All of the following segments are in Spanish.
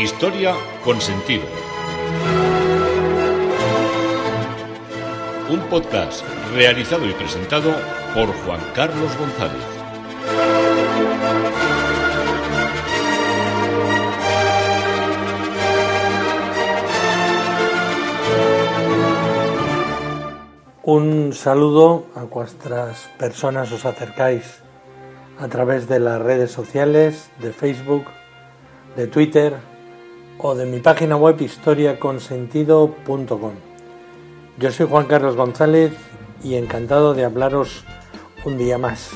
Historia con sentido. Un podcast realizado y presentado por Juan Carlos González. Un saludo a vuestras personas os acercáis a través de las redes sociales, de Facebook, de Twitter o de mi página web historiaconsentido.com. Yo soy Juan Carlos González y encantado de hablaros un día más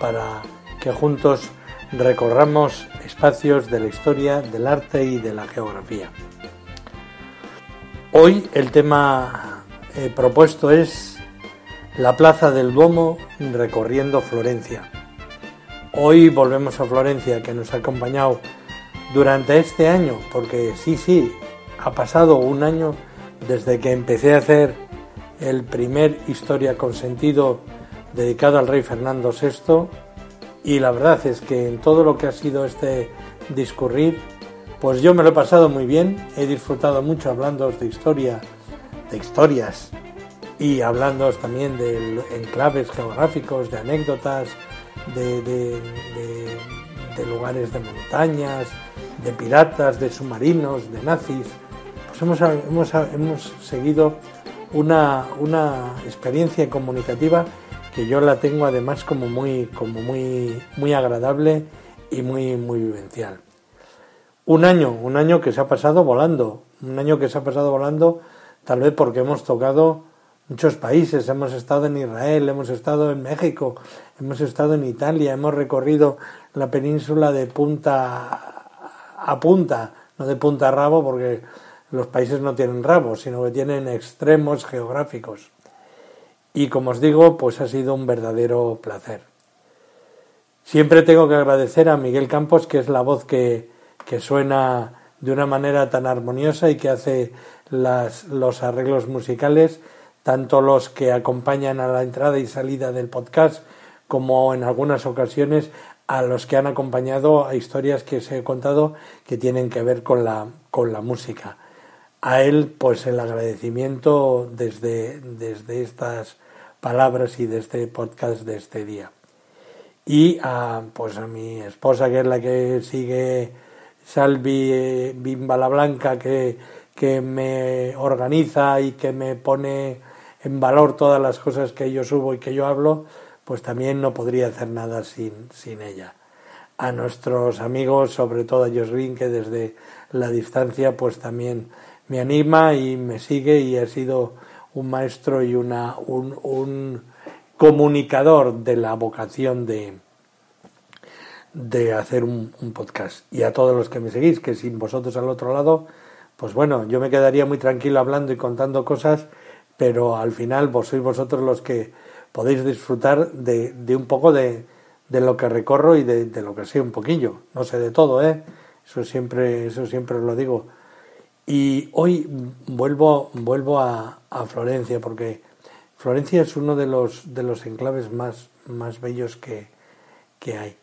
para que juntos recorramos espacios de la historia, del arte y de la geografía. Hoy el tema eh, propuesto es la Plaza del Duomo recorriendo Florencia. Hoy volvemos a Florencia, que nos ha acompañado durante este año, porque sí, sí, ha pasado un año desde que empecé a hacer el primer Historia con sentido dedicado al rey Fernando VI y la verdad es que en todo lo que ha sido este discurrir, pues yo me lo he pasado muy bien, he disfrutado mucho hablando de historia, de historias y hablando también de enclaves geográficos, de anécdotas, de, lugares de montañas, de piratas, de submarinos, de nazis. Pues hemos, hemos, hemos seguido una, una, experiencia comunicativa que yo la tengo además como muy, como muy, muy agradable y muy, muy vivencial. Un año, un año que se ha pasado volando, un año que se ha pasado volando tal vez porque hemos tocado muchos países, hemos estado en Israel, hemos estado en México, hemos estado en Italia, hemos recorrido la península de punta a punta, no de punta a rabo porque los países no tienen rabos, sino que tienen extremos geográficos. Y como os digo, pues ha sido un verdadero placer. Siempre tengo que agradecer a Miguel Campos, que es la voz que, que suena de una manera tan armoniosa y que hace las, los arreglos musicales tanto los que acompañan a la entrada y salida del podcast como en algunas ocasiones a los que han acompañado a historias que os he contado que tienen que ver con la, con la música. A él, pues el agradecimiento desde, desde estas palabras y de este podcast de este día. Y a, pues a mi esposa, que es la que sigue Salvi eh, Bimba la Blanca, que, que me organiza y que me pone en valor todas las cosas que yo subo y que yo hablo, pues también no podría hacer nada sin, sin ella. A nuestros amigos, sobre todo a Josrin, que desde la distancia pues también me anima y me sigue y ha sido un maestro y una, un, un comunicador de la vocación de, de hacer un, un, podcast. Y a todos los que me seguís, que sin vosotros al otro lado, pues bueno, yo me quedaría muy tranquilo hablando y contando cosas pero al final vos sois vosotros los que podéis disfrutar de, de un poco de, de, lo que recorro y de, de, lo que sé un poquillo. No sé de todo, ¿eh? Eso siempre, eso siempre lo digo. Y hoy vuelvo, vuelvo a, a, Florencia, porque Florencia es uno de los, de los enclaves más, más bellos que, que hay.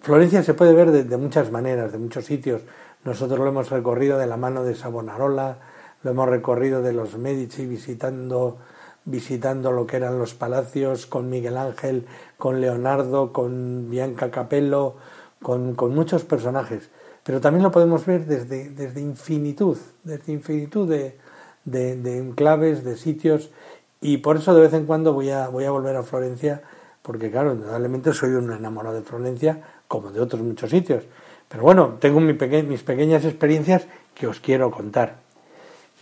Florencia se puede ver de, de, muchas maneras, de muchos sitios. Nosotros lo hemos recorrido de la mano de Savonarola, lo hemos recorrido de los Medici visitando visitando lo que eran los palacios con Miguel Ángel, con Leonardo, con Bianca Capello, con, muchos personajes. Pero también lo podemos ver desde, desde infinitud, desde infinitud de, enclaves, de sitios, y por eso de vez en cuando voy a, voy a volver a Florencia, porque claro, indudablemente soy un enamorado de Florencia, como de otros muchos sitios. Pero bueno, tengo mis pequeñas experiencias que os quiero contar.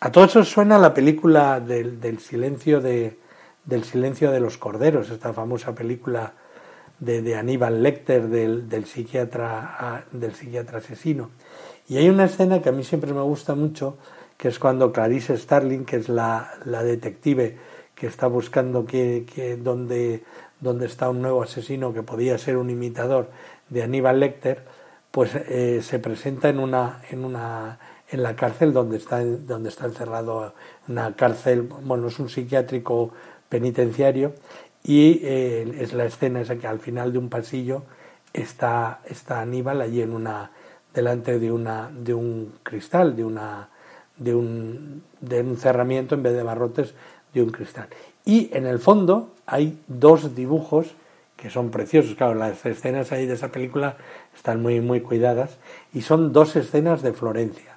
A todo eso suena la película del, silencio de, del silencio de los corderos, esta famosa película de, Aníbal Lecter del, del, psiquiatra, del psiquiatra asesino. Y hay una escena que a mí siempre me gusta mucho, que es cuando Clarice Starling, que es la, la detective que está buscando que, que donde, donde está un nuevo asesino que podía ser un imitador de Aníbal Lecter, pues eh, se presenta en una, en una en la cárcel donde está, donde está encerrado, una cárcel, bueno, es un psiquiátrico penitenciario, y eh, es la escena esa que al final de un pasillo está, está Aníbal allí en una delante de, una, de un cristal, de, una, de, un, de un cerramiento en vez de barrotes de un cristal. Y en el fondo hay dos dibujos que son preciosos. Claro, las escenas ahí de esa película están muy, muy cuidadas y son dos escenas de Florencia.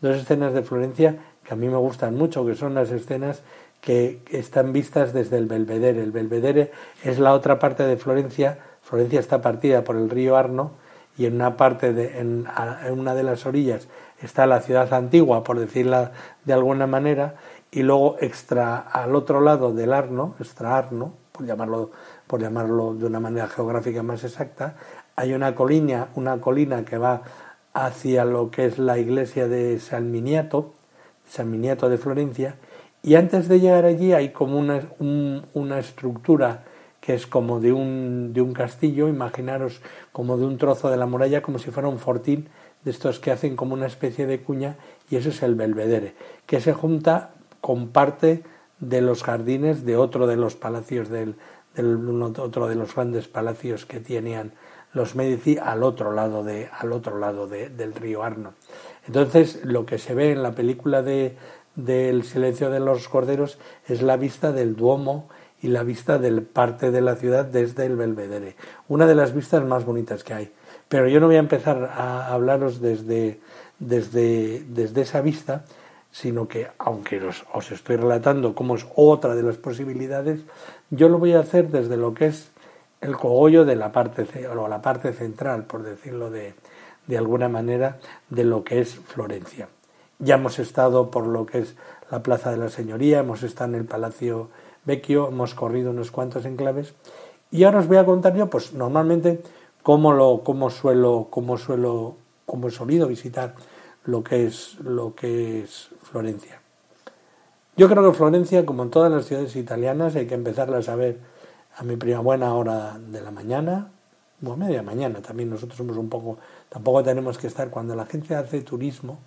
Dos escenas de Florencia que a mí me gustan mucho, que son las escenas que están vistas desde el Belvedere. El Belvedere es la otra parte de Florencia. Florencia está partida por el río Arno y en una parte de, en, una de las orillas está la ciudad antigua, por decirla de alguna manera, y luego extra al otro lado del Arno, extra Arno, por llamarlo, por llamarlo de una manera geográfica más exacta, hay una colina, una colina que va hacia lo que es la iglesia de San Miniato, San Miniato de Florencia, y antes de llegar allí hay como una, una estructura que es como de un, de un castillo, imaginaros como de un trozo de la muralla, como si fuera un fortín de estos que hacen como una especie de cuña, y eso es el belvedere, que se junta con parte de los jardines de otro de los palacios del, del otro de los grandes palacios que tenían los Medici al otro lado de al otro lado del río Arno. Entonces, lo que se ve en la película de del silencio de los corderos es la vista del Duomo y la vista de parte de la ciudad desde el Belvedere. Una de las vistas más bonitas que hay. Pero yo no voy a empezar a hablaros desde, desde, desde esa vista, sino que, aunque os, os, estoy relatando cómo es otra de las posibilidades, yo lo voy a hacer desde lo que es el cogollo de la parte, o la parte central, por decirlo de, de alguna manera, de lo que es Florencia. Ya hemos estado por lo que es la Plaza de la Señoría, hemos estado en el Palacio Vecchio, hemos corrido unos cuantos enclaves y ahora os voy a contar yo, pues normalmente cómo lo, cómo suelo, cómo suelo, cómo he solido visitar lo que es lo que es Florencia. Yo creo que Florencia, como en todas las ciudades italianas, hay que empezarla a saber a mi prima buena hora de la mañana, o media mañana también. Nosotros somos un poco, tampoco tenemos que estar cuando la gente hace turismo,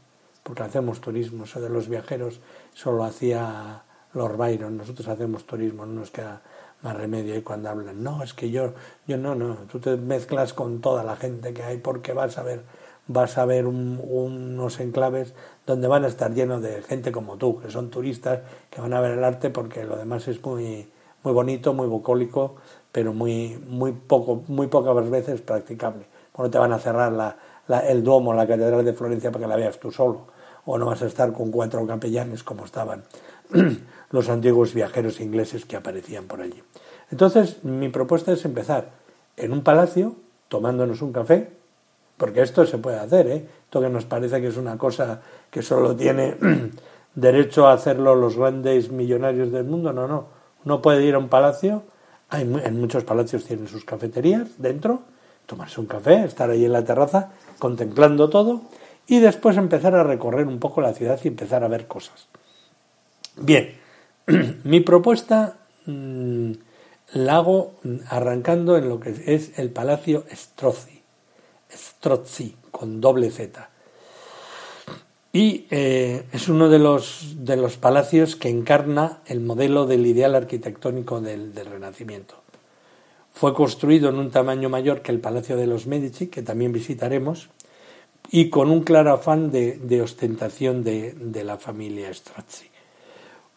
porque hacemos turismo, eso de los viajeros solo hacía Lord Byron, nosotros hacemos turismo, no nos queda más remedio y cuando hablan, no, es que yo, yo no, no, tú te mezclas con toda la gente que hay porque vas a ver, vas a ver unos enclaves donde van a estar llenos de gente como tú, que son turistas, que van a ver el arte porque lo demás es muy, muy bonito, muy bucólico, pero muy, muy poco, muy pocas veces practicable. No te van a cerrar la, el Duomo, la Catedral de Florencia, para que la veas tú solo, o no vas a estar con cuatro capellanes como estaban los antiguos viajeros ingleses que aparecían por allí. Entonces, mi propuesta es empezar en un palacio, tomándonos un café, porque esto se puede hacer, ¿eh? Esto que nos parece que es una cosa que solo tiene derecho a hacerlo los grandes millonarios del mundo, no, no. Uno puede ir a un palacio, hay, en muchos palacios tienen sus cafeterías dentro, tomarse un café, estar ahí en la terraza contemplando todo y después empezar a recorrer un poco la ciudad y empezar a ver cosas. Bien, mi propuesta mm, la hago arrancando en lo que es el Palacio Strozzi, Strozzi con doble Z. Y eh, es uno de los, de los palacios que encarna el modelo del ideal arquitectónico del Renacimiento. Fue construido en un tamaño mayor que el Palacio de los Medici, que también visitaremos, y con un claro afán de, ostentación de, la familia Strozzi.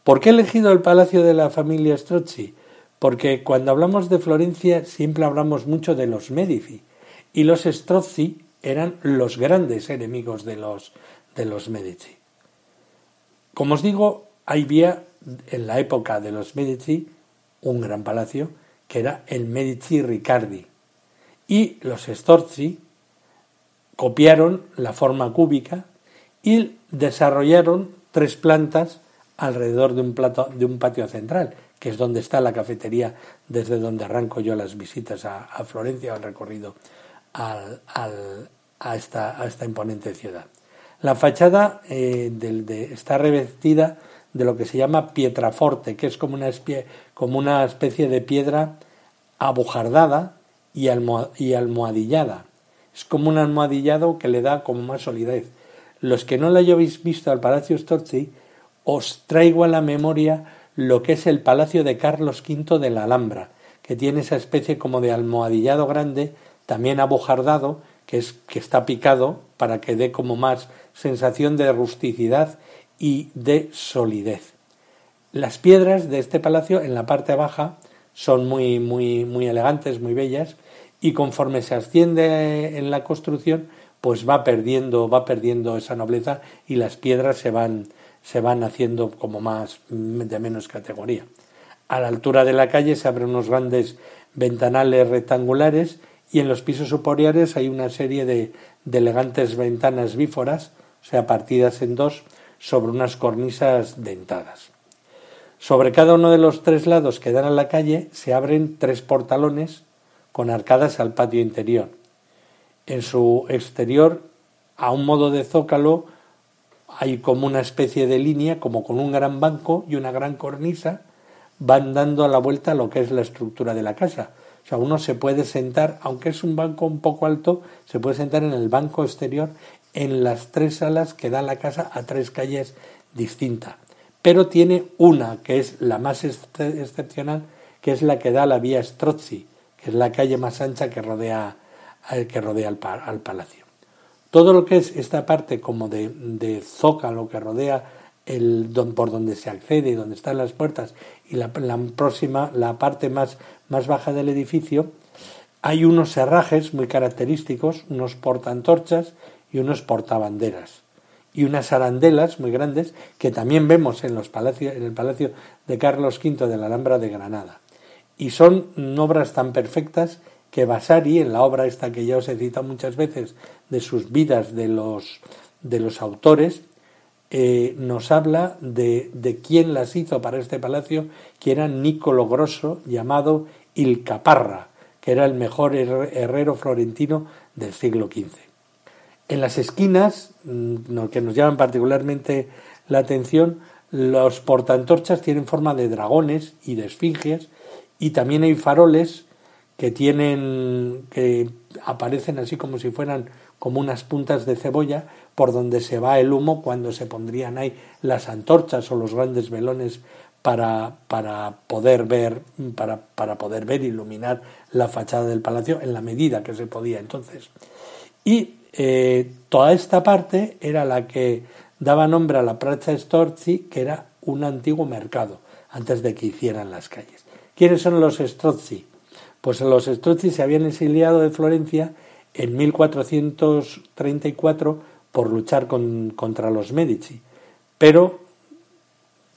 ¿Por qué he elegido el Palacio de la familia Strozzi? Porque cuando hablamos de Florencia siempre hablamos mucho de los Medici, y los Strozzi eran los grandes enemigos de los, de los Medici. Como os digo, había en la época de los Medici un gran palacio que era el Medici Riccardi. Y los Storzi copiaron la forma cúbica y desarrollaron tres plantas alrededor de un, de un patio central, que es donde está la cafetería, desde donde arranco yo las visitas a, Florencia, al recorrido al, a, esta, a, esta, imponente ciudad. La fachada eh, está revestida de lo que se llama pietraforte, que es como una, especie, de piedra abujardada y, y almohadillada. Es como un almohadillado que le da como más solidez. Los que no la hayáis visto al Palacio Storzi, os traigo a la memoria lo que es el Palacio de Carlos V de la Alhambra, que tiene esa especie como de almohadillado grande, también abujardado, que es, que está picado para que dé como más sensación de rusticidad y de solidez. Las piedras de este palacio en la parte baja son muy, muy, muy elegantes, muy bellas, y conforme se asciende en la construcción, pues va perdiendo, va perdiendo esa nobleza y las piedras se van, se van haciendo como más de menos categoría. A la altura de la calle se abren unos grandes ventanales rectangulares y en los pisos superiores hay una serie de, de elegantes ventanas bíforas, o sea, partidas en dos, sobre unas cornisas dentadas. Sobre cada uno de los tres lados que dan a la calle se abren tres portalones con arcadas al patio interior. En su exterior, a un modo de zócalo, hay como una especie de línea, como con un gran banco y una gran cornisa, van dando a la vuelta lo que es la estructura de la casa. O sea, uno se puede sentar, aunque es un banco un poco alto, se puede sentar en el banco exterior en las tres salas que da la casa a tres calles distintas. Pero tiene una que es la más excepcional, que es la que da la vía Strozzi, que es la calle más ancha que rodea, que rodea al, al palacio. Todo lo que es esta parte como de, zócalo que rodea el, por donde se accede y donde están las puertas y la, próxima, la parte más, más baja del edificio, hay unos herrajes muy característicos, unos portantorchas y unos portabanderas y unas arandelas muy grandes que también vemos en, los palacios, en el palacio de Carlos V de la Alhambra de Granada. Y son obras tan perfectas que Vasari, en la obra esta que ya os he citado muchas veces, de sus vidas de los, de los autores, eh, nos habla de, de, quién las hizo para este palacio, que era Nicolo Grosso, llamado Il Caparra, que era el mejor herrero florentino del siglo XV. En las esquinas, mm, que nos llaman particularmente la atención, los portantorchas tienen forma de dragones y de esfinges, y también hay faroles que tienen que aparecen así como si fueran como unas puntas de cebolla por donde se va el humo cuando se pondrían ahí las antorchas o los grandes velones para, para poder ver para, para poder ver iluminar la fachada del palacio en la medida que se podía entonces y eh, toda esta parte era la que daba nombre a la Plaza Storzi que era un antiguo mercado antes de que hicieran las calles ¿quiénes son los Strozzi? pues los Strozzi se habían exiliado de Florencia en 1434 por luchar contra los Medici. Pero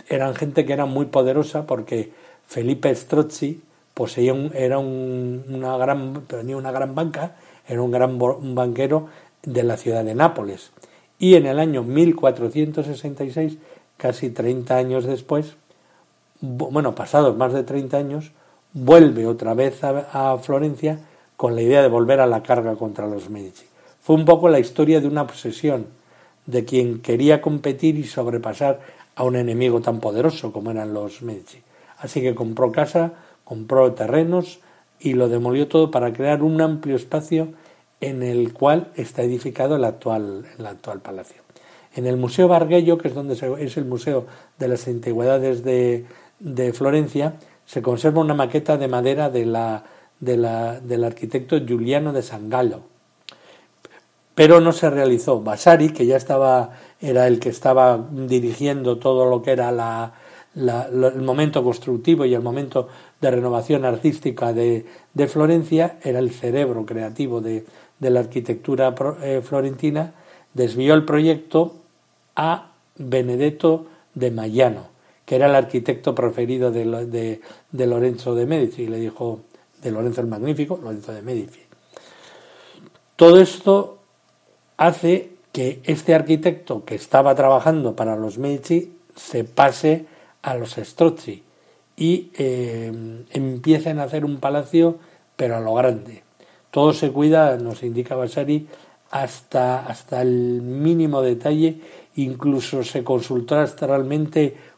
eran gente que era muy poderosa porque Felipe Strozzi poseía era una gran tenía una gran banca, era un gran banquero de la ciudad de Nápoles. Y en el año 1466, casi 30 años después, bueno, pasados más de 30 años, vuelve otra vez a, a Florencia con la idea de volver a la carga contra los Medici. Fue un poco la historia de una obsesión de quien quería competir y sobrepasar a un enemigo tan poderoso como eran los Medici. Así que compró casa, compró terrenos y lo demolió todo para crear un amplio espacio en el cual está edificado el actual, el actual palacio. En el Museo Bargello, que es donde es el Museo de las Antigüedades de, de Florencia, se conserva una maqueta de madera de la, de la, del arquitecto Giuliano de Sangallo pero no se realizó. Vasari, que ya estaba, era el que estaba dirigiendo todo lo que era la, el momento constructivo y el momento de renovación artística de, de Florencia, era el cerebro creativo de, de la arquitectura eh, florentina, desvió el proyecto a Benedetto de Mayano, que era el arquitecto preferido de, de, de Lorenzo de Medici, y le dijo, de Lorenzo el Magnífico, Lorenzo de Medici. Todo esto hace que este arquitecto que estaba trabajando para los Medici se pase a los Strozzi y eh, empiecen a hacer un palacio pero a lo grande. Todo se cuida, nos indica Vasari, hasta, hasta el mínimo detalle, incluso se consultó hasta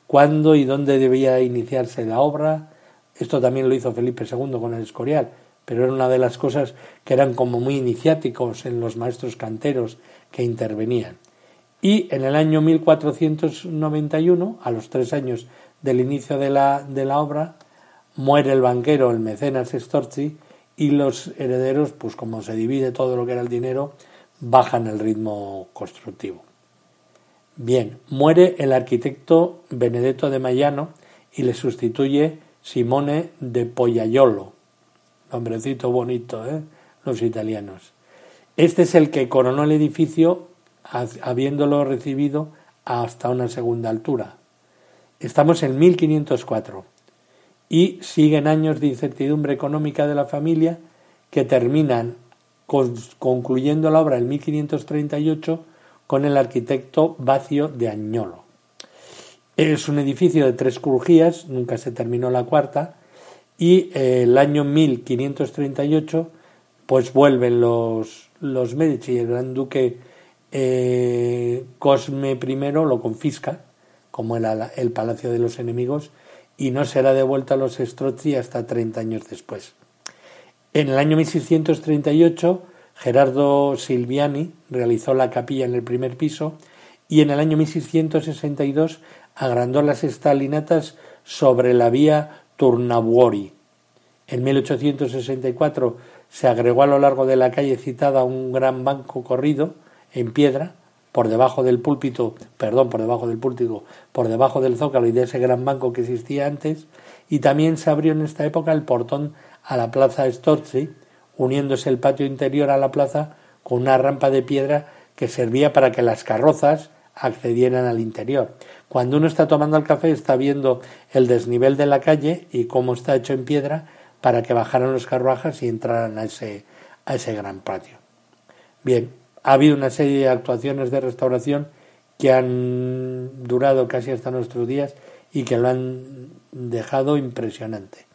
cuándo y dónde debía iniciarse la obra. Esto también lo hizo Felipe II con el Escorial, pero era una de las cosas que eran como muy iniciáticos en los maestros canteros que intervenían. Y en el año 1491, a los tres años del inicio de la, de la obra, muere el banquero, el mecenas Storzi, y los herederos, pues como se divide todo lo que era el dinero, bajan el ritmo constructivo. Bien, muere el arquitecto Benedetto de Mayano y le sustituye Simone de Pollaiolo. Nombrecito bonito, ¿eh? Los italianos. Este es el que coronó el edificio habiéndolo recibido hasta una segunda altura. Estamos en 1504 y siguen años de incertidumbre económica de la familia que terminan concluyendo la obra en 1538 con el arquitecto Bacio de Añolo. Es un edificio de tres crujías, nunca se terminó la cuarta, y eh, el año 1538 pues vuelven los, los Medici, el gran duque eh, Cosme I lo confisca, como era el Palacio de los Enemigos, y no será devuelto a los Strozzi hasta 30 años después. En el año 1638, Gerardo Silviani realizó la capilla en el primer piso y en el año 1662 agrandó las estalinatas sobre la vía Turnabuori. En 1864 se agregó a lo largo de la calle citada un gran banco corrido en piedra por debajo del púlpito, perdón, por debajo del púlpito, por debajo del zócalo y de ese gran banco que existía antes, y también se abrió en esta época el portón a la plaza Storzi, uniéndose el patio interior a la plaza con una rampa de piedra que servía para que las carrozas accedieran al interior. Cuando uno está tomando el café está viendo el desnivel de la calle y cómo está hecho en piedra para que bajaran los carruajes y entraran a ese, a ese gran patio. Bien, ha habido una serie de actuaciones de restauración que han durado casi hasta nuestros días y que lo han dejado impresionante.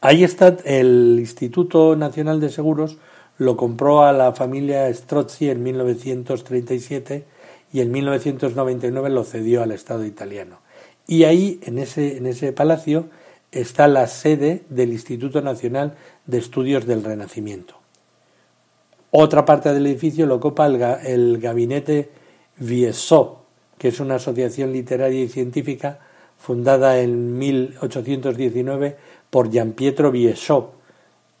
Ahí está el Instituto Nacional de Seguros, lo compró a la familia Strozzi en 1937 y en 1999 lo cedió al Estado italiano. Y ahí, en ese, en ese palacio, está la sede del Instituto Nacional de Estudios del Renacimiento. Otra parte del edificio lo ocupa el, gabinete Viesot, que es una asociación literaria y científica fundada en 1819 por Gian Pietro Viesot,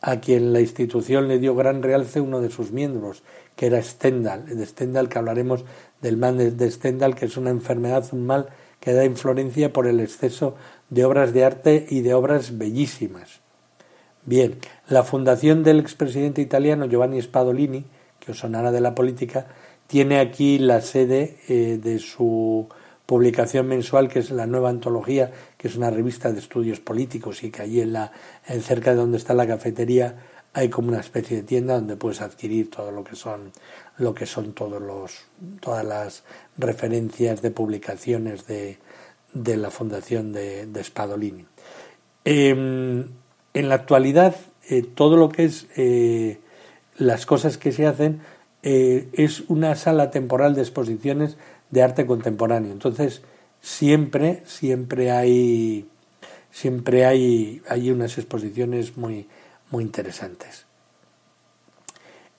a quien la institución le dio gran realce uno de sus miembros, que era Stendhal, de Stendhal que hablaremos del mal de Stendhal, que es una enfermedad, un mal que da en Florencia por el exceso de obras de arte y de obras bellísimas. Bien, la fundación del expresidente italiano Giovanni Spadolini, que os sonará de la política, tiene aquí la sede eh, de su publicación mensual, que es la Nueva Antología, que es una revista de estudios políticos y que allí en la, en cerca de donde está la cafetería hay como una especie de tienda donde puedes adquirir todo lo que son lo que son todos los todas las referencias de publicaciones de, de la fundación de, Spadolini. Em, en la actualidad, eh, todo lo que es eh, las cosas que se hacen eh, es una sala temporal de exposiciones de arte contemporáneo. Entonces, siempre, siempre hay, siempre hay, hay unas exposiciones muy, muy interesantes.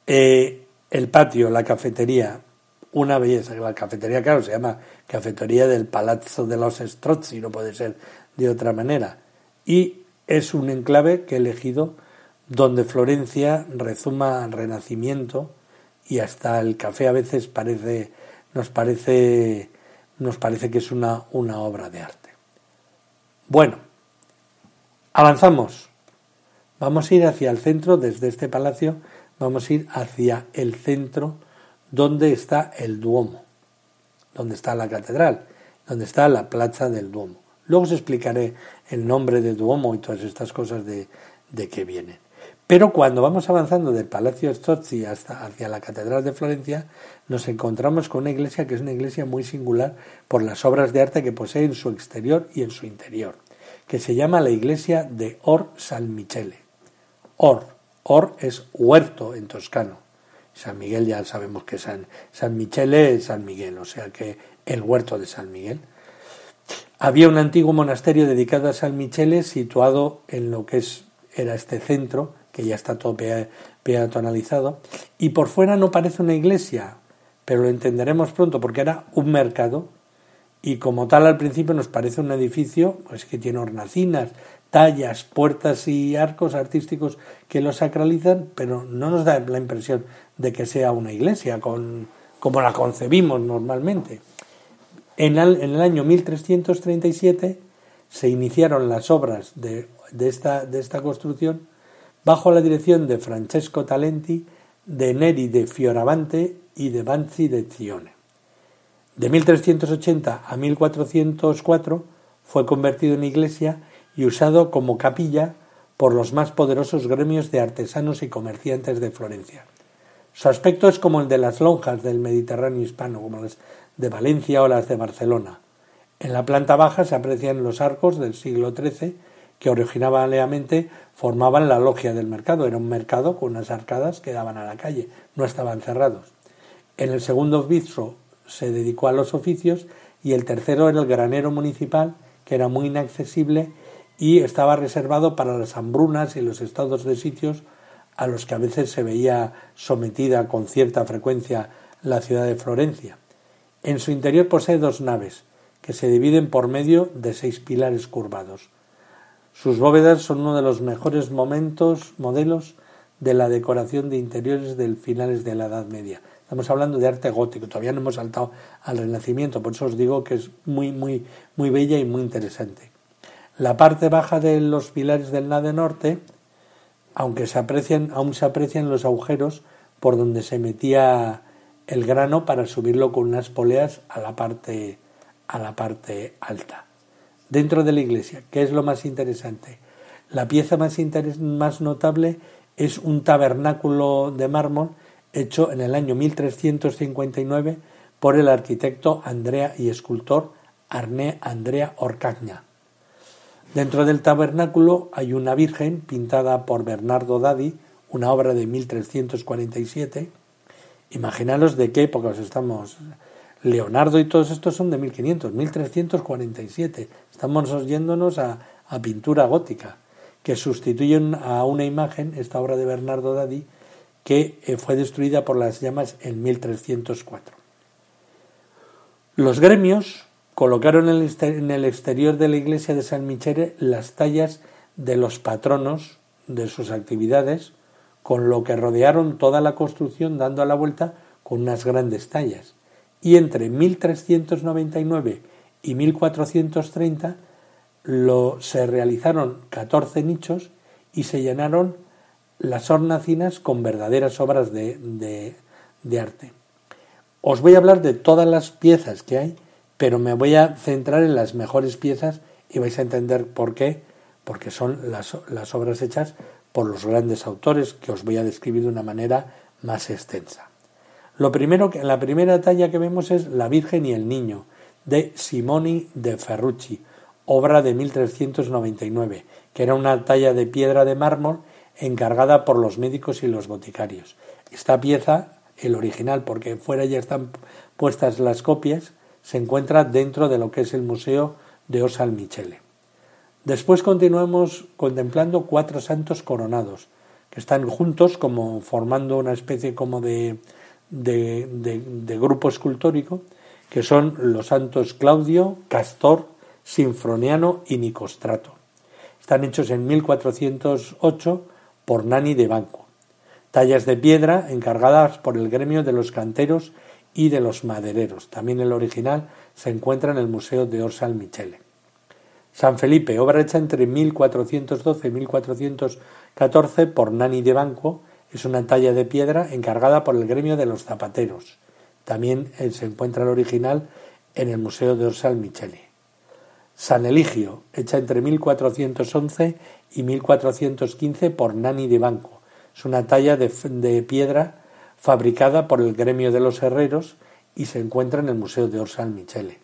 el patio, la cafetería, una belleza. La cafetería, claro, se llama Cafetería del Palazzo de los Strozzi, no puede ser de otra manera. Y es un enclave que he elegido donde Florencia rezuma renacimiento y hasta el café a veces parece, nos parece, nos parece que es una, una obra de arte. Bueno, avanzamos. Vamos a ir hacia el centro, desde este palacio, vamos a ir hacia el centro donde está el Duomo, donde está la catedral, donde está la plaza del Duomo. Luego os explicaré el nombre de Duomo y todas estas cosas de, de qué vienen. Pero cuando vamos avanzando del Palacio Strozzi hasta hacia la Catedral de Florencia, nos encontramos con una iglesia que es una iglesia muy singular por las obras de arte que posee en su exterior y en su interior, que se llama la iglesia de Or San Michele. Or, Or es huerto en toscano. San Miguel ya sabemos que San, San Michele es San Miguel, o sea que el huerto de San Miguel. Había un antiguo monasterio dedicado a San Michele situado en lo que es, era este centro, que ya está todo peatonalizado, y por fuera no parece una iglesia, pero lo entenderemos pronto porque era un mercado y como tal al principio nos parece un edificio pues que tiene hornacinas, tallas, puertas y arcos artísticos que lo sacralizan, pero no nos da la impresión de que sea una iglesia como la concebimos normalmente. En el, año 1337 se iniciaron las obras de, de, esta, de esta construcción bajo la dirección de Francesco Talenti, de Neri de Fioravante y de Banzi de Zione. De 1380 a 1404 fue convertido en iglesia y usado como capilla por los más poderosos gremios de artesanos y comerciantes de Florencia. Su aspecto es como el de las lonjas del Mediterráneo hispano, como las de Valencia o las de Barcelona. En la planta baja se aprecian los arcos del siglo XIII que originalmente formaban la logia del mercado. Era un mercado con unas arcadas que daban a la calle, no estaban cerrados. En el segundo piso se dedicó a los oficios y el tercero era el granero municipal, que era muy inaccesible y estaba reservado para las hambrunas y los estados de sitios a los que a veces se veía sometida con cierta frecuencia la ciudad de Florencia. En su interior posee dos naves, que se dividen por medio de seis pilares curvados. Sus bóvedas son uno de los mejores momentos, modelos de la decoración de interiores del finales de la Edad Media. Estamos hablando de arte gótico, todavía no hemos saltado al Renacimiento, por eso os digo que es muy, muy, muy bella y muy interesante. La parte baja de los pilares del nave norte, aunque se aprecian, aún se aprecian los agujeros por donde se metía el grano para subirlo con unas poleas a la parte, a la parte alta. Dentro de la iglesia, ¿qué es lo más interesante? La pieza más, más notable es un tabernáculo de mármol hecho en el año 1359 por el arquitecto Andrea y escultor Arné Andrea Orcagna. Dentro del tabernáculo hay una Virgen pintada por Bernardo Daddi, una obra de 1347. Imaginaros de qué época estamos. Leonardo y todos estos son de 1500, 1347. Estamos yéndonos a, a pintura gótica, que sustituyen a una imagen, esta obra de Bernardo Daddi, que eh, fue destruida por las llamas en 1304. Los gremios colocaron en el exterior de la iglesia de San Michele las tallas de los patronos de sus actividades, con lo que rodearon toda la construcción dando a la vuelta con unas grandes tallas. Y entre 1399 y 1430 lo, se realizaron 14 nichos y se llenaron las hornacinas con verdaderas obras de, de, de arte. Os voy a hablar de todas las piezas que hay pero me voy a centrar en las mejores piezas y vais a entender por qué, porque son las, obras hechas por los grandes autores que os voy a describir de una manera más extensa. Lo primero que la primera talla que vemos es La Virgen y el Niño de Simoni de Ferrucci, obra de 1399, que era una talla de piedra de mármol encargada por los médicos y los boticarios. Esta pieza, el original, porque fuera ya están puestas las copias, se encuentra dentro de lo que es el Museo de Osal Michele. Después continuamos contemplando cuatro santos coronados, que están juntos como formando una especie como de, de, de grupo escultórico, que son los santos Claudio, Castor, Sinfroniano y Nicostrato. Están hechos en 1408 por Nani de Banco. Tallas de piedra encargadas por el gremio de los canteros y de los madereros. También el original se encuentra en el Museo de Orsal Michele. San Felipe, obra hecha entre 1412 y 1414 por Nani de Banco, es una talla de piedra encargada por el gremio de los zapateros. También eh, se encuentra el original en el Museo de Orsal Michele. San Eligio, hecha entre 1411 y 1415 por Nani de Banco. Es una talla de, de piedra fabricada por el gremio de los herreros y se encuentra en el Museo de Orsal Michele.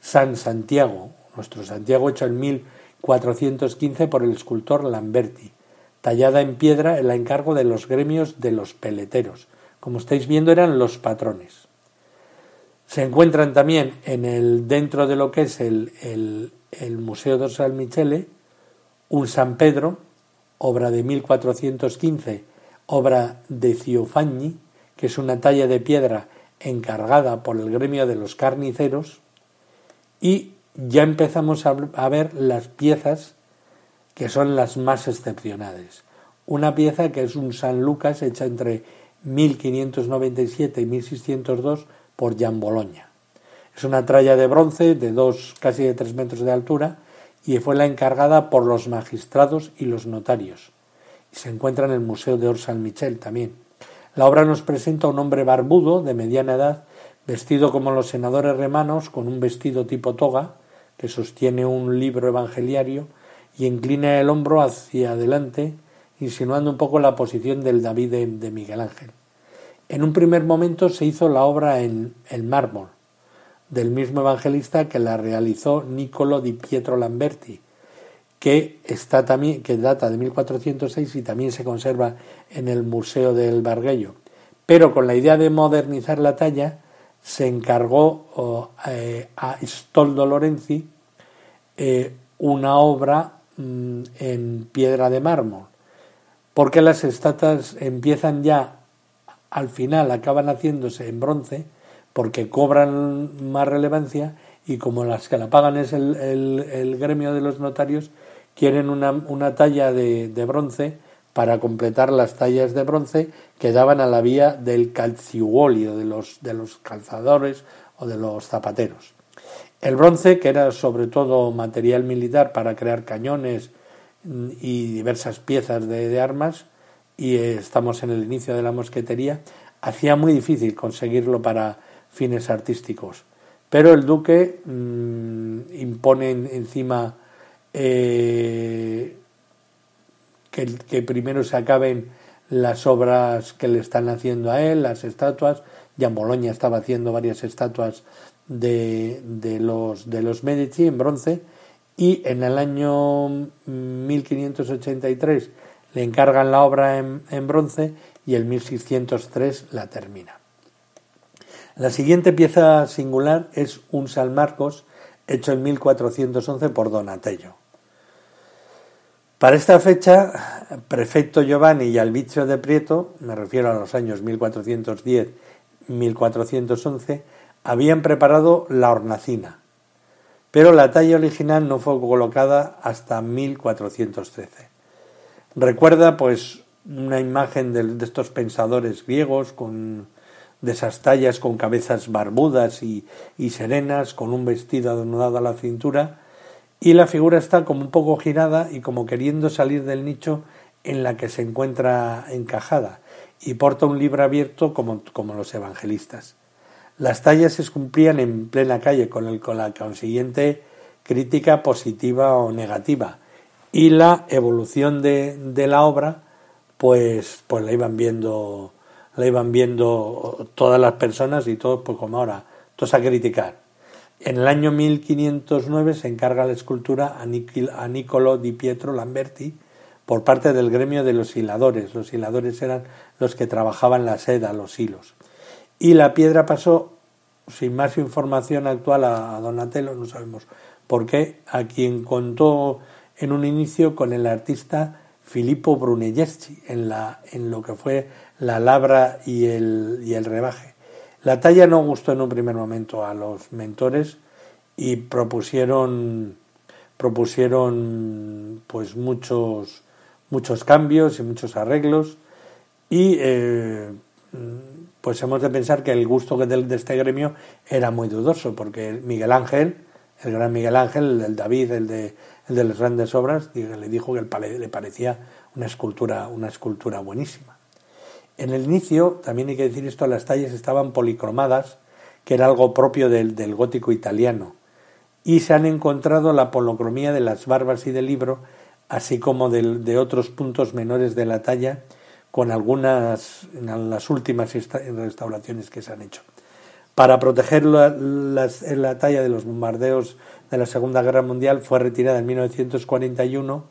San Santiago, nuestro Santiago hecho en 1415 por el escultor Lamberti, tallada en piedra en la encargo de los gremios de los peleteros. Como estáis viendo eran los patrones. Se encuentran también en el, dentro de lo que es el, el, Museo de Orsal Michele un San Pedro, obra de 1415 obra de Ciofagni, que es una talla de piedra encargada por el gremio de los carniceros, y ya empezamos a, ver las piezas que son las más excepcionales. Una pieza que es un San Lucas hecha entre 1597 y 1602 por Jan Bologna. Es una tralla de bronce de dos, casi de tres metros de altura y fue la encargada por los magistrados y los notarios. Se encuentra en el Museo de Orsan Michel también. La obra nos presenta a un hombre barbudo de mediana edad, vestido como los senadores remanos, con un vestido tipo toga, que sostiene un libro evangeliario y inclina el hombro hacia adelante, insinuando un poco la posición del David de, Miguel Ángel. En un primer momento se hizo la obra en, el mármol, del mismo evangelista que la realizó Niccolo di Pietro Lamberti, que, está también, que data de 1406 y también se conserva en el Museo del Barguello. Pero con la idea de modernizar la talla, se encargó eh, a Stoldo Lorenzi eh, una obra mm, en piedra de mármol, porque las estatuas empiezan ya al final, acaban haciéndose en bronce, porque cobran más relevancia y como las que la pagan es el, gremio de los notarios, quieren una, talla de, de bronce para completar las tallas de bronce que daban a la vía del calciuolio, de los, de los calzadores o de los zapateros. El bronce, que era sobre todo material militar para crear cañones y diversas piezas de, armas, y estamos en el inicio de la mosquetería, hacía muy difícil conseguirlo para fines artísticos. Pero el duque mm, impone encima eh, que, primero se acaben las obras que le están haciendo a él, las estatuas. Ya Boloña estaba haciendo varias estatuas de, de, los, de los Medici en bronce y en el año 1583 le encargan la obra en, en bronce y el 1603 la termina. La siguiente pieza singular es un San Marcos hecho en 1411 por Donatello. Para esta fecha, prefecto Giovanni y Albizio de Prieto, me refiero a los años 1410-1411, habían preparado la hornacina, pero la talla original no fue colocada hasta 1413. Recuerda, pues, una imagen de, estos pensadores griegos con de esas tallas con cabezas barbudas y, y serenas, con un vestido adornado a la cintura, y la figura está como un poco girada y como queriendo salir del nicho en la que se encuentra encajada y porta un libro abierto como, como los evangelistas. Las tallas se cumplían en plena calle con, el, con la consiguiente crítica positiva o negativa y la evolución de, de la obra pues, pues la iban viendo la iban viendo todas las personas y todos pues como ahora todos a criticar en el año 1509 se encarga la escultura a Niccolo di Pietro Lamberti por parte del gremio de los hiladores. Los hiladores eran los que trabajaban la seda, los hilos. Y la piedra pasó, sin más información actual, a Donatello, no sabemos por qué, a quien contó en un inicio con el artista Filippo Brunelleschi en, la, en lo que fue la labra y el, y el rebaje. La talla no gustó en un primer momento a los mentores y propusieron propusieron pues muchos muchos cambios y muchos arreglos. Y eh, pues hemos de pensar que el gusto de, este gremio era muy dudoso porque Miguel Ángel el gran Miguel Ángel el David el de el de las grandes obras le dijo que le parecía una escultura una escultura buenísima en el inicio, también hay que decir esto, las tallas estaban policromadas, que era algo propio del, gótico italiano, y se han encontrado la polocromía de las barbas y del libro, así como de, otros puntos menores de la talla, con algunas, en las últimas restauraciones que se han hecho. Para proteger la, la talla de los bombardeos de la Segunda Guerra Mundial fue retirada en 1941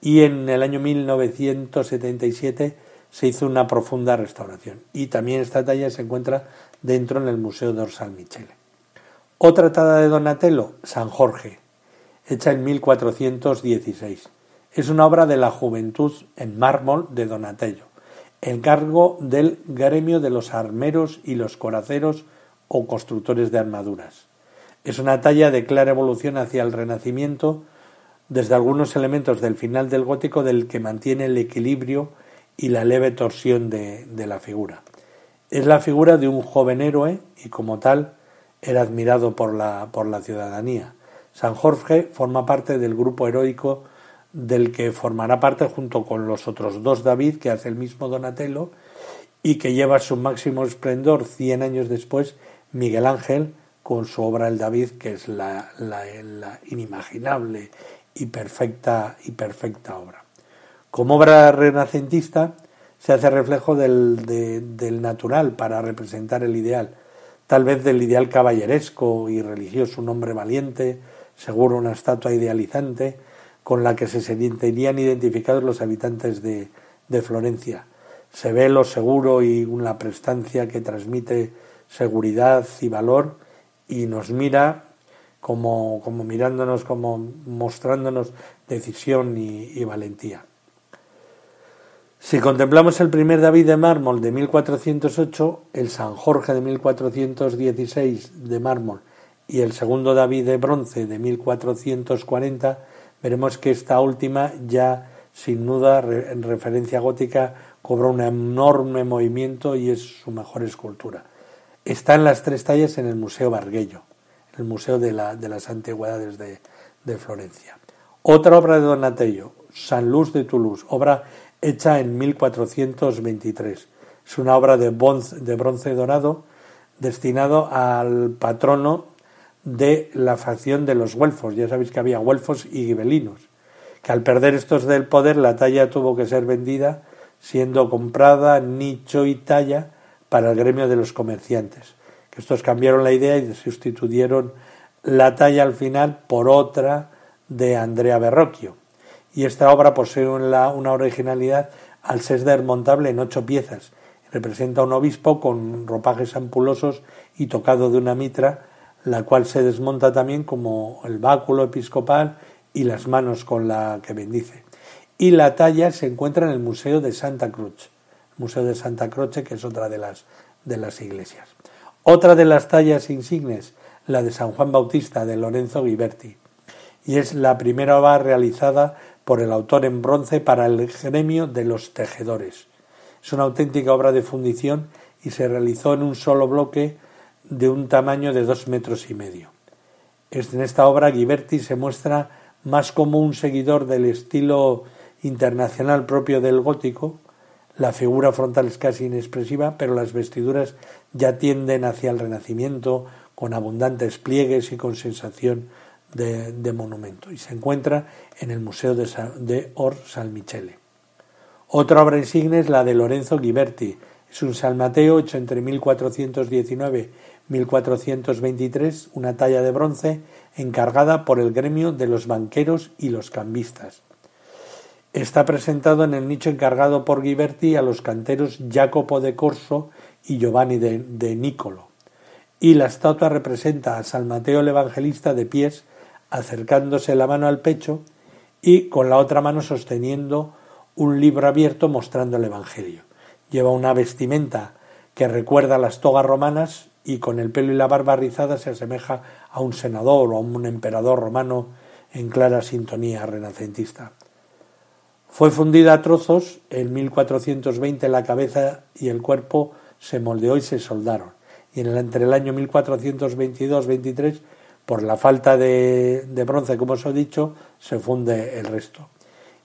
y en el año 1977 se hizo una profunda restauración y también esta talla se encuentra dentro en el Museo de San Michele. Otra talla de Donatello, San Jorge, hecha en 1416. Es una obra de la juventud en mármol de Donatello, encargo del gremio de los armeros y los coraceros o constructores de armaduras. Es una talla de clara evolución hacia el Renacimiento, desde algunos elementos del final del gótico del que mantiene el equilibrio y la leve torsión de, de la figura. Es la figura de un joven héroe y como tal era admirado por la, por la ciudadanía. San Jorge forma parte del grupo heroico del que formará parte junto con los otros dos David que hace el mismo Donatello y que lleva su máximo esplendor cien años después Miguel Ángel con su obra El David que es la, la, inimaginable y perfecta y perfecta obra. Como obra renacentista se hace reflejo del, natural para representar el ideal, tal vez del ideal caballeresco y religioso, un hombre valiente, seguro una estatua idealizante, con la que se sentirían identificados los habitantes de, Florencia. Se ve lo seguro y una prestancia que transmite seguridad y valor y nos mira como, mirándonos, como mostrándonos decisión y, valentía. Si contemplamos el primer David de mármol de 1408, el San Jorge de 1416 de mármol y el segundo David de bronce de 1440, veremos que esta última ya sin duda en referencia gótica cobró un enorme movimiento y es su mejor escultura. Están las tres tallas en el Museo Barguello, en el Museo de, la, de las Antigüedades de, de, Florencia. Otra obra de Donatello, San Luz de Toulouse, obra hecha en 1423. Es una obra de bronce, dorado destinado al patrono de la facción de los güelfos. Ya sabéis que había güelfos y gibelinos, que al perder estos del poder la talla tuvo que ser vendida, siendo comprada nicho y talla para el gremio de los comerciantes. Que estos cambiaron la idea y sustituyeron la talla al final por otra de Andrea Berrocchio. Y esta obra posee una, originalidad al ser desmontable en ocho piezas. Representa a un obispo con ropajes ampulosos y tocado de una mitra la cual se desmonta también como el báculo episcopal y las manos con la que bendice. Y la talla se encuentra en el Museo de Santa Cruz, Museo de Santa Croce, que es otra de las, de las iglesias. Otra de las tallas insignes, la de San Juan Bautista de Lorenzo Ghiberti, y es la primera obra realizada por el autor en bronce para el gremio de los tejedores. Es una auténtica obra de fundición y se realizó en un solo bloque de un tamaño de dos metros y medio. En esta obra Ghiberti se muestra más como un seguidor del estilo internacional propio del gótico, la figura frontal es casi inexpresiva, pero las vestiduras ya tienden hacia el Renacimiento, con abundantes pliegues y con sensación de, monumento, y se encuentra en el Museo de, de Or San Michele. Otra obra insignia es la de Lorenzo Ghiberti, es un salmateo hecho entre 1419 1423, una talla de bronce encargada por el gremio de los banqueros y los cambistas. Está presentado en el nicho encargado por Ghiberti a los canteros Jacopo de Corso y Giovanni de, de Nicolo. Y la estatua representa a San Mateo el Evangelista de pies, acercándose la mano al pecho y con la otra mano sosteniendo un libro abierto mostrando el Evangelio. Lleva una vestimenta que recuerda las togas romanas y con el pelo y la barba rizada se asemeja a un senador o a un emperador romano en clara sintonía renacentista. Fue fundida a trozos en 1420 la cabeza y el cuerpo se moldeó y se soldaron. Y en entre el año 1422-23, por la falta de, bronce, como os he dicho, se funde el resto.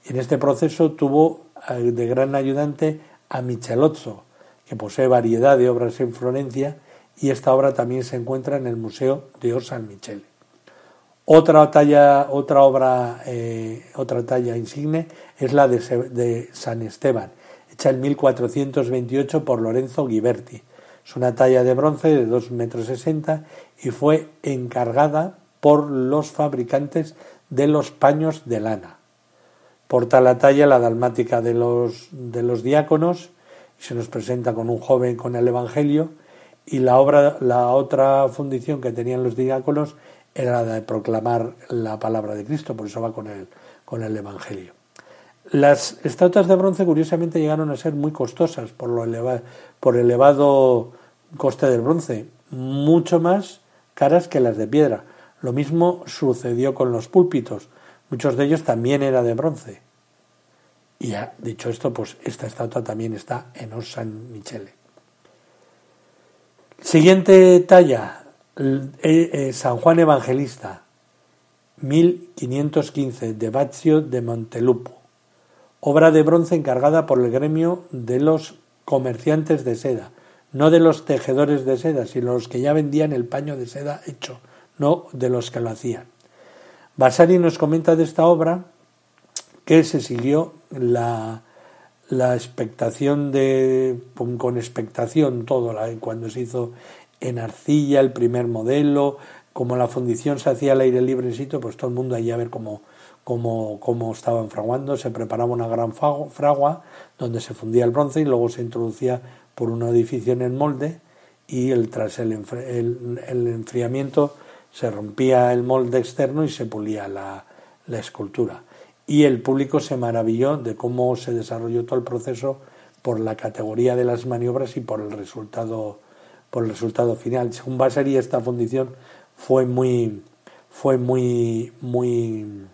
En este proceso tuvo eh, de gran ayudante a Michelozzo, que posee variedad de obras en Florencia y esta obra también se encuentra en el Museo de San Michele. Otra talla, otra obra, eh, otra talla insigne es la de, de, San Esteban, hecha en 1428 por Lorenzo Ghiberti. Es una talla de bronce de 2,60 metros y fue encargada por los fabricantes de los paños de lana. Porta la talla la dalmática de los, de los diáconos y se nos presenta con un joven con el Evangelio y la obra, la otra fundición que tenían los diáconos era la de proclamar la palabra de Cristo, por eso va con el, con el Evangelio. Las estatuas de bronce curiosamente llegaron a ser muy costosas por, lo por el elevado coste del bronce, mucho más caras que las de piedra. Lo mismo sucedió con los púlpitos. Muchos de ellos también era de bronce. Y ya dicho esto, pues esta estatua también está en Os San Michele. Siguiente talla, eh, eh, San Juan Evangelista, 1515, de Baccio de Montelupo. Obra de bronce encargada por el gremio de los comerciantes de seda, no de los tejedores de seda, sino los que ya vendían el paño de seda hecho, no de los que lo hacían. Vasari nos comenta de esta obra que se siguió la, la expectación de con expectación todo cuando se hizo en arcilla el primer modelo como la fundición se hacía al aire libre en sitio pues todo el mundo allí a ver cómo cómo, cómo estaban fraguando se preparaba una gran fragua donde se fundía el bronce y luego se introducía por un edificio en el molde y el, tras el, enfriamiento se rompía el molde externo y se pulía la, la escultura y el público se maravilló de cómo se desarrolló todo el proceso por la categoría de las maniobras y por el resultado por el resultado final. Según Vasari esta fundición fue muy fue muy muy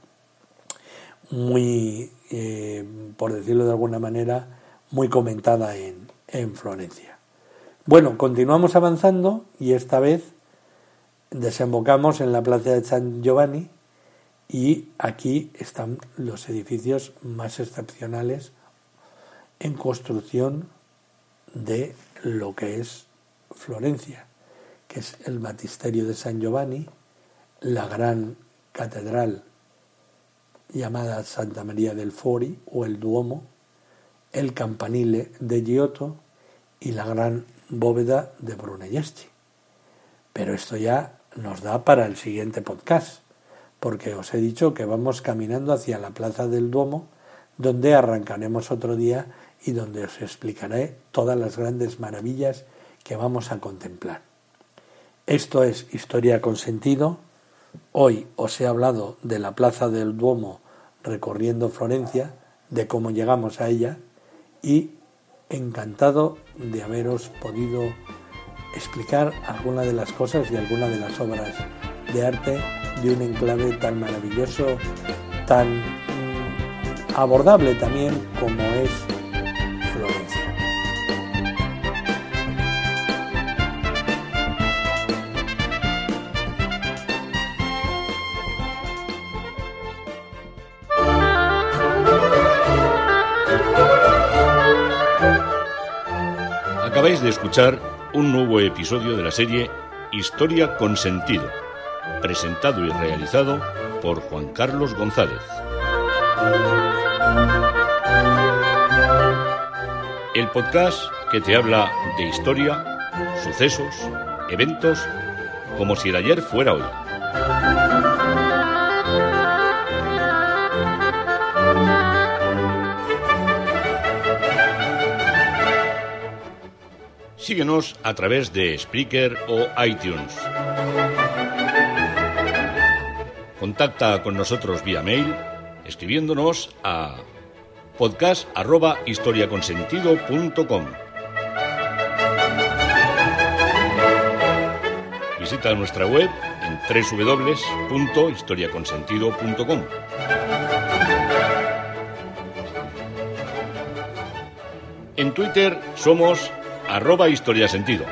muy eh, por decirlo de alguna manera muy comentada en, en Florencia. Bueno, continuamos avanzando y esta vez desembocamos en la plaza de San Giovanni y aquí están los edificios más excepcionales en construcción de lo que es Florencia, que es el Batisterio de San Giovanni, la gran catedral llamada Santa María del Fori o el Duomo, el campanile de Giotto y la gran bóveda de Brunelleschi. Pero esto ya nos da para el siguiente podcast porque os he dicho que vamos caminando hacia la Plaza del Duomo, donde arrancaremos otro día y donde os explicaré todas las grandes maravillas que vamos a contemplar. Esto es Historia con Sentido. Hoy os he hablado de la Plaza del Duomo recorriendo Florencia, de cómo llegamos a ella y encantado de haberos podido explicar alguna de las cosas y alguna de las obras de arte de un enclave tan maravilloso, tan mm, abordable también como es escuchar un nuevo episodio de la serie Historia con Sentido presentado y realizado por Juan Carlos González. El podcast que te habla de historia, sucesos, eventos, como si el ayer fuera hoy. Síguenos a través de Spreaker o iTunes. Contacta con nosotros vía mail escribiéndonos a podcast@historiaconsentido.com. Visita nuestra web en www.historiaconsentido.com. En Twitter somos arroba historiasentido.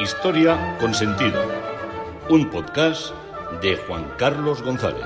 Historia con sentido. Un podcast de Juan Carlos González.